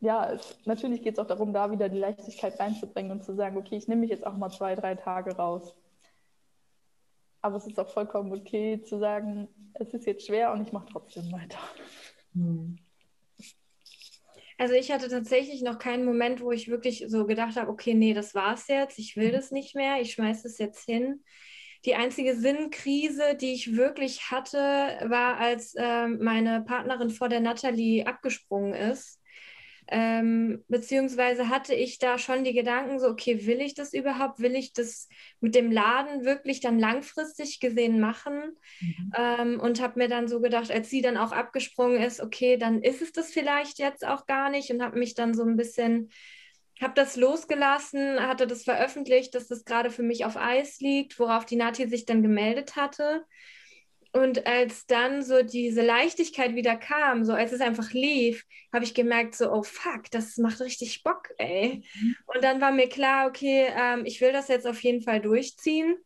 ja, es, natürlich geht es auch darum, da wieder die Leichtigkeit reinzubringen und zu sagen, okay, ich nehme mich jetzt auch mal zwei, drei Tage raus. Aber es ist auch vollkommen okay zu sagen, es ist jetzt schwer und ich mache trotzdem weiter. Hm. Also ich hatte tatsächlich noch keinen Moment, wo ich wirklich so gedacht habe, okay, nee, das war's jetzt, ich will das nicht mehr, ich schmeiße es jetzt hin. Die einzige Sinnkrise, die ich wirklich hatte, war, als äh, meine Partnerin vor der Natalie abgesprungen ist. Ähm, beziehungsweise hatte ich da schon die Gedanken so, okay, will ich das überhaupt? Will ich das mit dem Laden wirklich dann langfristig gesehen machen? Mhm. Ähm, und habe mir dann so gedacht, als sie dann auch abgesprungen ist, okay, dann ist es das vielleicht jetzt auch gar nicht und habe mich dann so ein bisschen habe das losgelassen, hatte das veröffentlicht, dass das gerade für mich auf Eis liegt, worauf die Nati sich dann gemeldet hatte. Und als dann so diese Leichtigkeit wieder kam, so als es einfach lief, habe ich gemerkt, so, oh fuck, das macht richtig Bock, ey. Mhm. Und dann war mir klar, okay, ähm, ich will das jetzt auf jeden Fall durchziehen.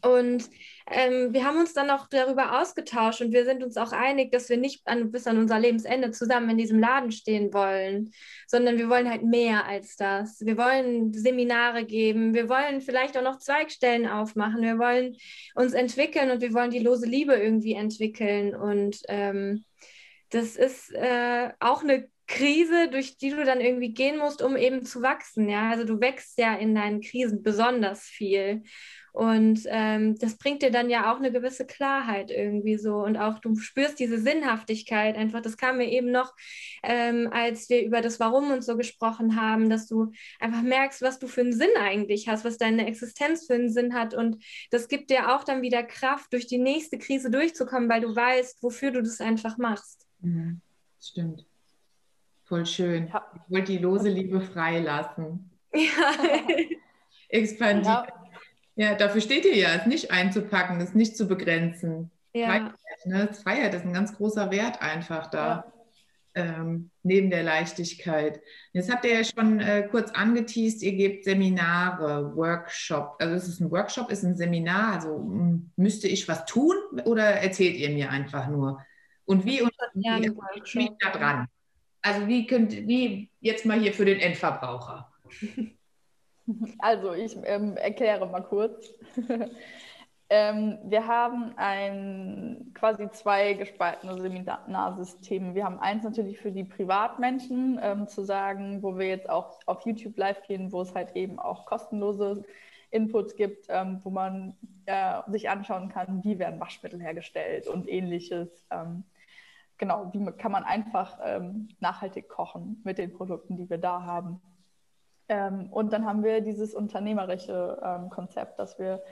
Und ähm, wir haben uns dann auch darüber ausgetauscht und wir sind uns auch einig, dass wir nicht an, bis an unser Lebensende zusammen in diesem Laden stehen wollen, sondern wir wollen halt mehr als das. Wir wollen Seminare geben, wir wollen vielleicht auch noch Zweigstellen aufmachen, wir wollen uns entwickeln und wir wollen die lose Liebe irgendwie entwickeln. Und ähm, das ist äh, auch eine Krise, durch die du dann irgendwie gehen musst, um eben zu wachsen. Ja, also du wächst ja in deinen Krisen besonders viel. Und ähm, das bringt dir dann ja auch eine gewisse Klarheit irgendwie so. Und auch du spürst diese Sinnhaftigkeit einfach. Das kam mir eben noch, ähm, als wir über das Warum und so gesprochen haben, dass du einfach merkst, was du für einen Sinn eigentlich hast, was deine Existenz für einen Sinn hat. Und das gibt dir auch dann wieder Kraft, durch die nächste Krise durchzukommen, weil du weißt, wofür du das einfach machst. Mhm. Stimmt. Voll schön. Ja. Ich wollte die lose Liebe freilassen. Ja. Expandieren. Ja. Ja, dafür steht ihr ja, es nicht einzupacken, es nicht zu begrenzen. Ja. Freiheit, ne? Freiheit ist ein ganz großer Wert einfach da. Ja. Ähm, neben der Leichtigkeit. Jetzt habt ihr ja schon äh, kurz angeteased, ihr gebt Seminare, Workshop. Also ist es ein Workshop, ist ein Seminar? Also müsste ich was tun oder erzählt ihr mir einfach nur? Und wie und ja, wie ich da dran? Also wie könnt wie jetzt mal hier für den Endverbraucher? Also ich ähm, erkläre mal kurz. ähm, wir haben ein, quasi zwei gespaltene Seminarsysteme. Wir haben eins natürlich für die Privatmenschen, ähm, zu sagen, wo wir jetzt auch auf YouTube live gehen, wo es halt eben auch kostenlose Inputs gibt, ähm, wo man äh, sich anschauen kann, wie werden Waschmittel hergestellt und ähnliches. Ähm, genau, wie kann man einfach ähm, nachhaltig kochen mit den Produkten, die wir da haben. Ähm, und dann haben wir dieses unternehmerische ähm, Konzept, dass wir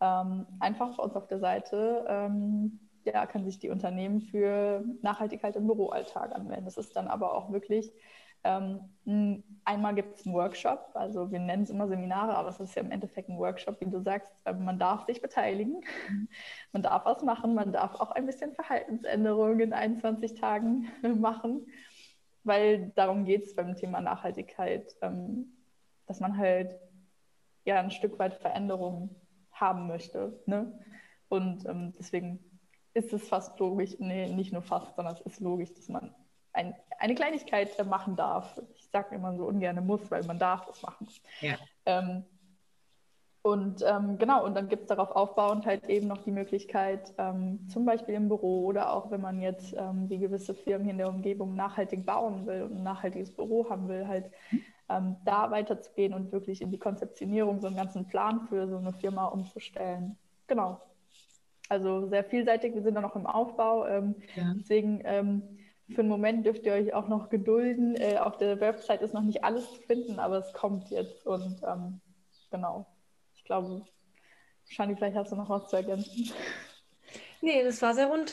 ähm, einfach uns auf der Seite, ähm, ja, kann sich die Unternehmen für Nachhaltigkeit im Büroalltag anwenden. Das ist dann aber auch wirklich, ähm, einmal gibt es einen Workshop, also wir nennen es immer Seminare, aber es ist ja im Endeffekt ein Workshop, wie du sagst, äh, man darf sich beteiligen, man darf was machen, man darf auch ein bisschen Verhaltensänderungen in 21 Tagen machen weil darum geht es beim Thema Nachhaltigkeit. Ähm, dass man halt ja ein Stück weit Veränderung haben möchte. Ne? Und ähm, deswegen ist es fast logisch, nee, nicht nur fast, sondern es ist logisch, dass man ein, eine Kleinigkeit äh, machen darf. Ich sage immer so ungern muss, weil man darf es machen. Ja. Ähm, und ähm, genau, und dann gibt es darauf aufbauend halt eben noch die Möglichkeit, ähm, zum Beispiel im Büro oder auch wenn man jetzt ähm, wie gewisse Firmen hier in der Umgebung nachhaltig bauen will und ein nachhaltiges Büro haben will, halt ähm, da weiterzugehen und wirklich in die Konzeptionierung so einen ganzen Plan für so eine Firma umzustellen. Genau. Also sehr vielseitig, wir sind da noch im Aufbau. Ähm, ja. Deswegen für einen Moment dürft ihr euch auch noch gedulden. Äh, auf der Website ist noch nicht alles zu finden, aber es kommt jetzt und ähm, genau. Ich glaube, Shani, vielleicht hast du noch was zu ergänzen. Nee, das war sehr rund.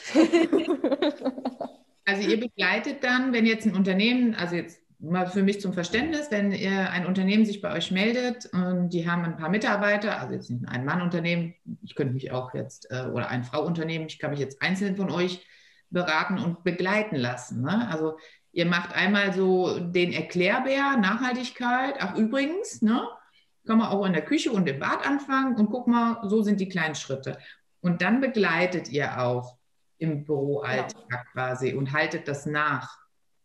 also ihr begleitet dann, wenn jetzt ein Unternehmen, also jetzt mal für mich zum Verständnis, wenn ihr ein Unternehmen sich bei euch meldet und die haben ein paar Mitarbeiter, also jetzt nicht ein Mann-Unternehmen, ich könnte mich auch jetzt, äh, oder ein Frau-Unternehmen, ich kann mich jetzt einzeln von euch beraten und begleiten lassen. Ne? Also ihr macht einmal so den Erklärbär, Nachhaltigkeit, ach übrigens, ne? kann man auch in der Küche und im Bad anfangen und guck mal, so sind die kleinen Schritte. Und dann begleitet ihr auch im Büroalltag ja. quasi und haltet das nach.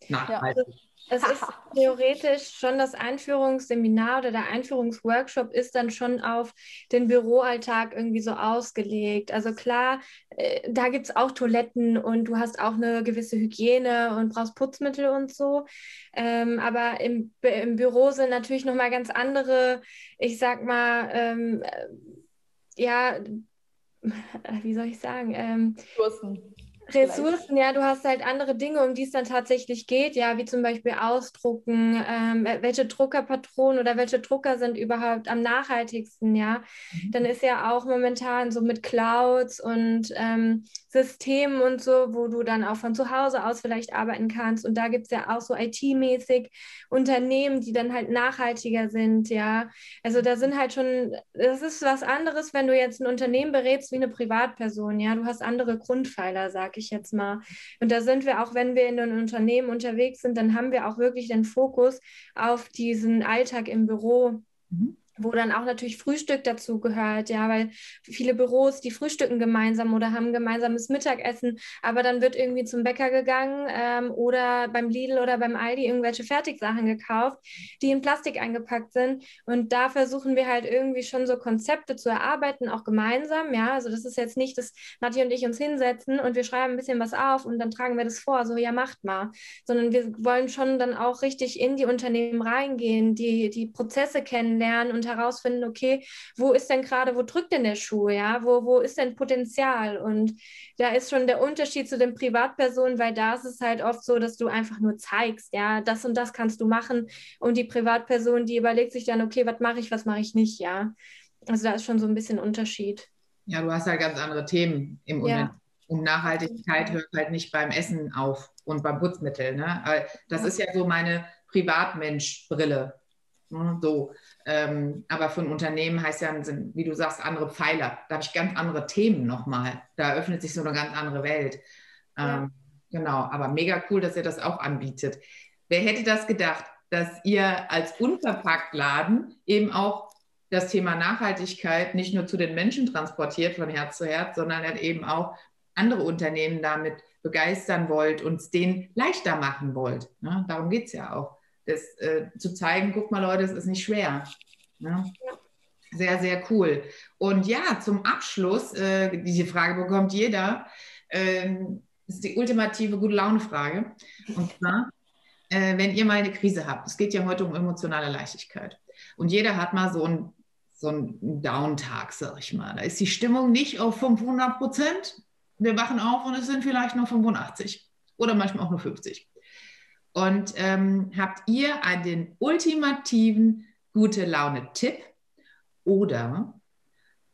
Nachhaltig. Ja, es ist theoretisch schon das Einführungsseminar oder der Einführungsworkshop ist dann schon auf den Büroalltag irgendwie so ausgelegt. Also klar, äh, da gibt es auch Toiletten und du hast auch eine gewisse Hygiene und brauchst Putzmittel und so. Ähm, aber im, im Büro sind natürlich nochmal ganz andere, ich sag mal, ähm, äh, ja, wie soll ich sagen? Ähm, Ressourcen. Ressourcen, ja, du hast halt andere Dinge, um die es dann tatsächlich geht, ja, wie zum Beispiel Ausdrucken, ähm, welche Druckerpatronen oder welche Drucker sind überhaupt am nachhaltigsten, ja. Mhm. Dann ist ja auch momentan so mit Clouds und ähm, Systemen und so, wo du dann auch von zu Hause aus vielleicht arbeiten kannst. Und da gibt es ja auch so IT-mäßig Unternehmen, die dann halt nachhaltiger sind, ja. Also da sind halt schon, das ist was anderes, wenn du jetzt ein Unternehmen berätst wie eine Privatperson, ja. Du hast andere Grundpfeiler, sag ich jetzt mal. Und da sind wir auch, wenn wir in einem Unternehmen unterwegs sind, dann haben wir auch wirklich den Fokus auf diesen Alltag im Büro. Mhm. Wo dann auch natürlich Frühstück dazu gehört, ja, weil viele Büros, die frühstücken gemeinsam oder haben gemeinsames Mittagessen, aber dann wird irgendwie zum Bäcker gegangen ähm, oder beim Lidl oder beim Aldi irgendwelche Fertigsachen gekauft, die in Plastik eingepackt sind. Und da versuchen wir halt irgendwie schon so Konzepte zu erarbeiten, auch gemeinsam, ja. Also das ist jetzt nicht, dass Nati und ich uns hinsetzen und wir schreiben ein bisschen was auf und dann tragen wir das vor, so ja, macht mal, sondern wir wollen schon dann auch richtig in die Unternehmen reingehen, die, die Prozesse kennenlernen und herausfinden, okay, wo ist denn gerade, wo drückt denn der Schuh, ja, wo, wo ist denn Potenzial? Und da ist schon der Unterschied zu den Privatpersonen, weil da ist es halt oft so, dass du einfach nur zeigst, ja, das und das kannst du machen und die Privatperson, die überlegt sich dann, okay, was mache ich, was mache ich nicht, ja. Also da ist schon so ein bisschen Unterschied. Ja, du hast halt ganz andere Themen im Unternehmen. Ja. Um Nachhaltigkeit hört halt nicht beim Essen auf und beim Putzmittel. Ne? Das ist ja so meine Privatmensch-Brille. Ne? So, ähm, aber für ein Unternehmen heißt ja, sind, wie du sagst, andere Pfeiler. Da habe ich ganz andere Themen nochmal. Da öffnet sich so eine ganz andere Welt. Ähm, ja. Genau, aber mega cool, dass ihr das auch anbietet. Wer hätte das gedacht, dass ihr als Unverpacktladen eben auch das Thema Nachhaltigkeit nicht nur zu den Menschen transportiert von Herz zu Herz, sondern halt eben auch andere Unternehmen damit begeistern wollt und es denen leichter machen wollt. Ne? Darum geht es ja auch das äh, zu zeigen, guck mal Leute, es ist nicht schwer. Ne? Sehr, sehr cool. Und ja, zum Abschluss, äh, diese Frage bekommt jeder, äh, ist die ultimative gute Laune-Frage. Und zwar, äh, wenn ihr mal eine Krise habt, es geht ja heute um emotionale Leichtigkeit. Und jeder hat mal so einen so einen Downtag, sag ich mal. Da ist die Stimmung nicht auf 500 Prozent. Wir wachen auf und es sind vielleicht nur 85 oder manchmal auch nur 50. Und ähm, habt ihr einen ultimativen gute Laune-Tipp oder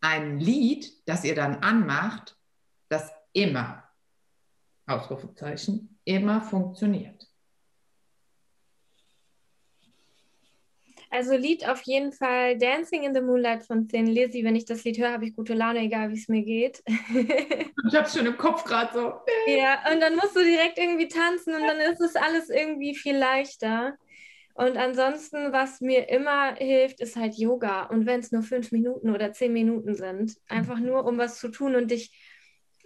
ein Lied, das ihr dann anmacht, das immer, Ausrufezeichen, immer funktioniert? Also Lied auf jeden Fall Dancing in the Moonlight von Thin Lizzy. Wenn ich das Lied höre, habe ich gute Laune, egal wie es mir geht. ich habe es schon im Kopf gerade so. Ja, und dann musst du direkt irgendwie tanzen und dann ist es alles irgendwie viel leichter. Und ansonsten, was mir immer hilft, ist halt Yoga. Und wenn es nur fünf Minuten oder zehn Minuten sind, einfach nur um was zu tun und dich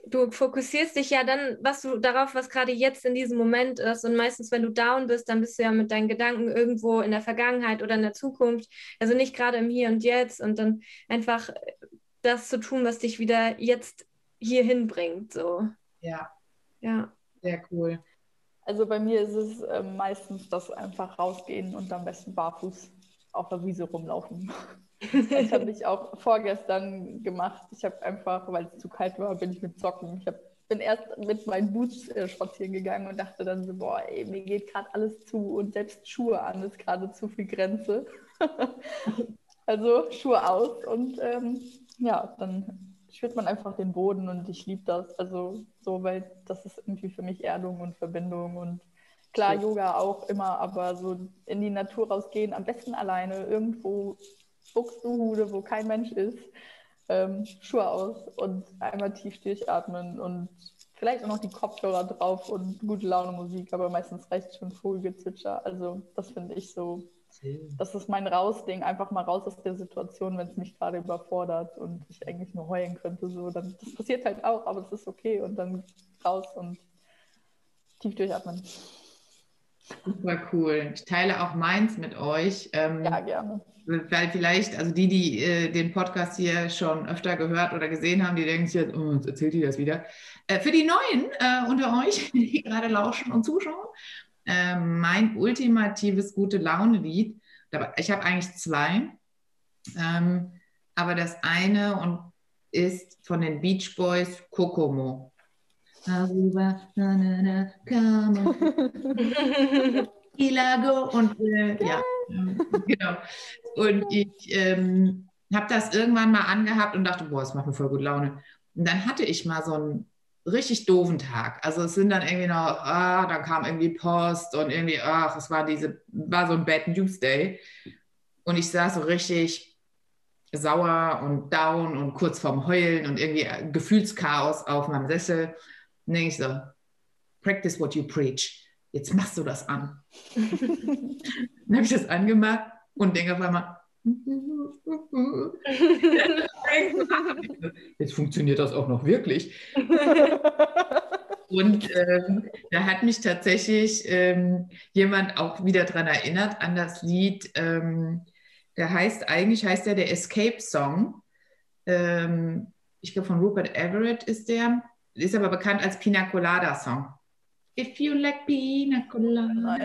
du fokussierst dich ja dann, was du darauf, was gerade jetzt in diesem Moment ist. Und meistens, wenn du down bist, dann bist du ja mit deinen Gedanken irgendwo in der Vergangenheit oder in der Zukunft. Also nicht gerade im Hier und Jetzt. Und dann einfach das zu tun, was dich wieder jetzt hier hinbringt. So. Ja. Ja. Sehr cool. Also bei mir ist es äh, meistens das einfach rausgehen und am besten barfuß auf der Wiese rumlaufen. Das habe ich auch vorgestern gemacht. Ich habe einfach, weil es zu kalt war, bin ich mit Socken. Ich hab, bin erst mit meinen Boots äh, spazieren gegangen und dachte dann so, boah, ey, mir geht gerade alles zu und selbst Schuhe an ist gerade zu viel Grenze. also Schuhe aus und ähm, ja, dann spürt man einfach den Boden und ich liebe das. Also so, weil das ist irgendwie für mich Erdung und Verbindung und klar, Yoga auch immer, aber so in die Natur rausgehen, am besten alleine, irgendwo Buxtehude, wo kein Mensch ist, ähm, Schuhe aus und einmal tief durchatmen und vielleicht auch noch die Kopfhörer drauf und gute Laune Musik, aber meistens reicht schon Vogelgezwitscher. Also das finde ich so, das ist mein Rausding, einfach mal raus aus der Situation, wenn es mich gerade überfordert und ich eigentlich nur heulen könnte. So, dann, das passiert halt auch, aber es ist okay und dann raus und tief durchatmen. Super cool. Ich teile auch meins mit euch. Ähm, ja, gerne weil vielleicht, also die, die äh, den Podcast hier schon öfter gehört oder gesehen haben, die denken sich jetzt, oh, jetzt erzählt die das wieder. Äh, für die Neuen äh, unter euch, die gerade lauschen und zuschauen, ähm, mein ultimatives gute Laune-Lied, ich habe eigentlich zwei, ähm, aber das eine und ist von den Beach Boys Kokomo. Darüber, na, na, na, come Ilago und äh, ja, genau. Und ich ähm, habe das irgendwann mal angehabt und dachte, boah, das macht mir voll gut Laune. Und dann hatte ich mal so einen richtig doofen Tag. Also es sind dann irgendwie noch, ah, dann kam irgendwie Post und irgendwie, ach, es war diese, war so ein Bad News Day. Und ich saß so richtig sauer und down und kurz vorm Heulen und irgendwie Gefühlschaos auf meinem Sessel. Und denke ich so, practice what you preach jetzt machst du das an. dann habe ich das angemacht und denke auf einmal, Jetzt funktioniert das auch noch wirklich. Und ähm, da hat mich tatsächlich ähm, jemand auch wieder daran erinnert an das Lied. Ähm, der heißt eigentlich heißt der der Escape Song. Ähm, ich glaube von Rupert Everett ist der. Ist aber bekannt als Pina Colada Song. If you like Pina Colada.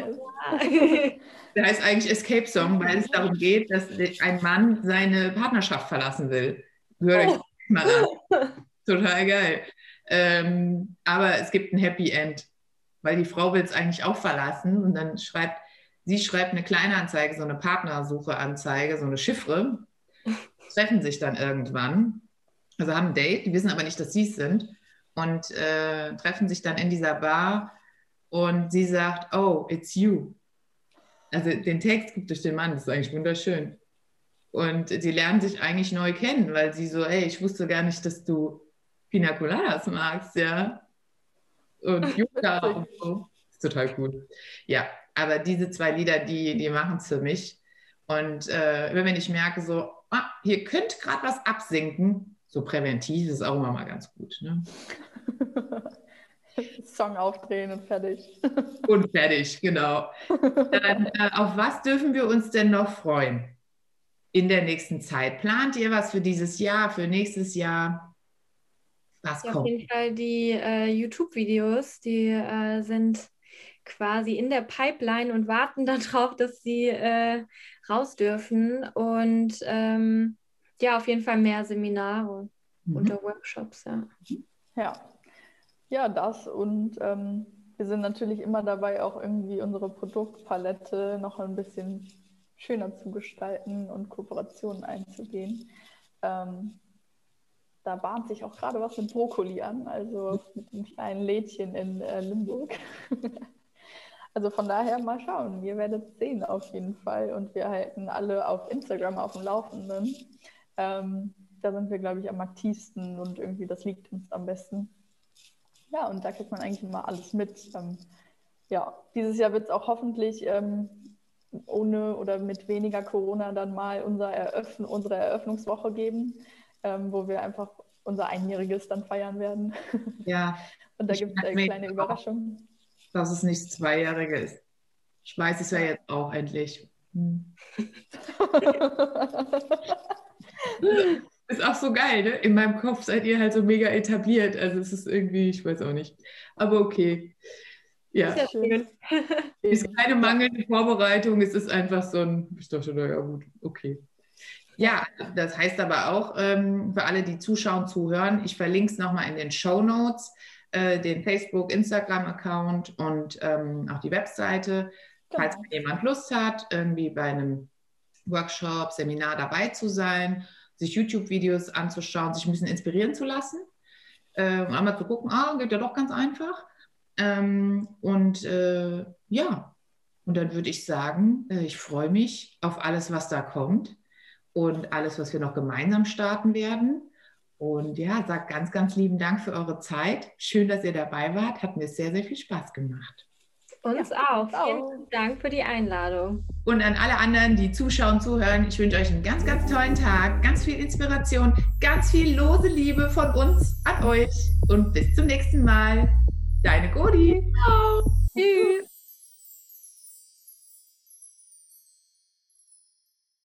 der heißt eigentlich Escape Song, weil es darum geht, dass ein Mann seine Partnerschaft verlassen will. Hört euch mal an. Total geil. Ähm, aber es gibt ein Happy End, weil die Frau will es eigentlich auch verlassen und dann schreibt, sie schreibt eine kleine Anzeige, so eine Partnersuche-Anzeige, so eine Chiffre, treffen sich dann irgendwann, also haben ein Date, die wissen aber nicht, dass sie es sind und äh, treffen sich dann in dieser Bar und sie sagt, oh, it's you. Also den Text gibt durch den Mann, das ist eigentlich wunderschön. Und sie lernen sich eigentlich neu kennen, weil sie so, hey, ich wusste gar nicht, dass du Pina Coladas magst, ja. Und Yoga und so. Ist total gut. Ja, aber diese zwei Lieder, die, die machen es für mich. Und äh, wenn ich merke, so, ah, hier könnte gerade was absinken, so präventiv ist auch immer mal ganz gut. Ne? Song aufdrehen und fertig. und fertig, genau. Dann, äh, auf was dürfen wir uns denn noch freuen in der nächsten Zeit? Plant ihr was für dieses Jahr, für nächstes Jahr? Was ja, kommt? Auf jeden Fall die äh, YouTube-Videos, die äh, sind quasi in der Pipeline und warten darauf, dass sie äh, raus dürfen. Und ähm, ja, auf jeden Fall mehr Seminare mhm. und Workshops, ja. Ja, ja das. Und ähm, wir sind natürlich immer dabei, auch irgendwie unsere Produktpalette noch ein bisschen schöner zu gestalten und Kooperationen einzugehen. Ähm, da bahnt sich auch gerade was mit Brokkoli an, also mit dem kleinen Lädchen in äh, Limburg. also von daher mal schauen. Ihr werdet sehen auf jeden Fall und wir halten alle auf Instagram auf dem Laufenden. Ähm, da sind wir, glaube ich, am aktivsten und irgendwie das liegt uns am besten. Ja, und da kriegt man eigentlich immer alles mit. Ähm, ja, dieses Jahr wird es auch hoffentlich ähm, ohne oder mit weniger Corona dann mal unser Eröffn unsere Eröffnungswoche geben ähm, wo wir einfach unser Einjähriges dann feiern werden. Ja. Und da gibt es eine kleine Überraschung. Dass es nicht Zweijährige ist. Ich weiß es ja jetzt auch endlich. Hm. ist auch so geil, ne? In meinem Kopf seid ihr halt so mega etabliert. Also es ist irgendwie, ich weiß auch nicht. Aber okay. Ja. Ist ja schön. ist keine mangelnde Vorbereitung, es ist einfach so ein, ich dachte, naja, gut, okay. Ja, das heißt aber auch ähm, für alle, die zuschauen, zuhören, ich verlinke es nochmal in den Show Notes, äh, den Facebook, Instagram-Account und ähm, auch die Webseite. Genau. Falls jemand Lust hat, irgendwie bei einem Workshop, Seminar dabei zu sein, sich YouTube-Videos anzuschauen, sich ein bisschen inspirieren zu lassen, äh, einmal zu gucken, ah, geht ja doch ganz einfach. Ähm, und äh, ja, und dann würde ich sagen, äh, ich freue mich auf alles, was da kommt und alles, was wir noch gemeinsam starten werden. Und ja, sag ganz, ganz lieben Dank für eure Zeit. Schön, dass ihr dabei wart. Hat mir sehr, sehr viel Spaß gemacht. Uns ja, auch. Vielen Dank für die Einladung. Und an alle anderen, die zuschauen, zuhören, ich wünsche euch einen ganz, ganz tollen Tag, ganz viel Inspiration, ganz viel lose Liebe von uns an euch und bis zum nächsten Mal. Deine Godi. Ciao. Tschüss.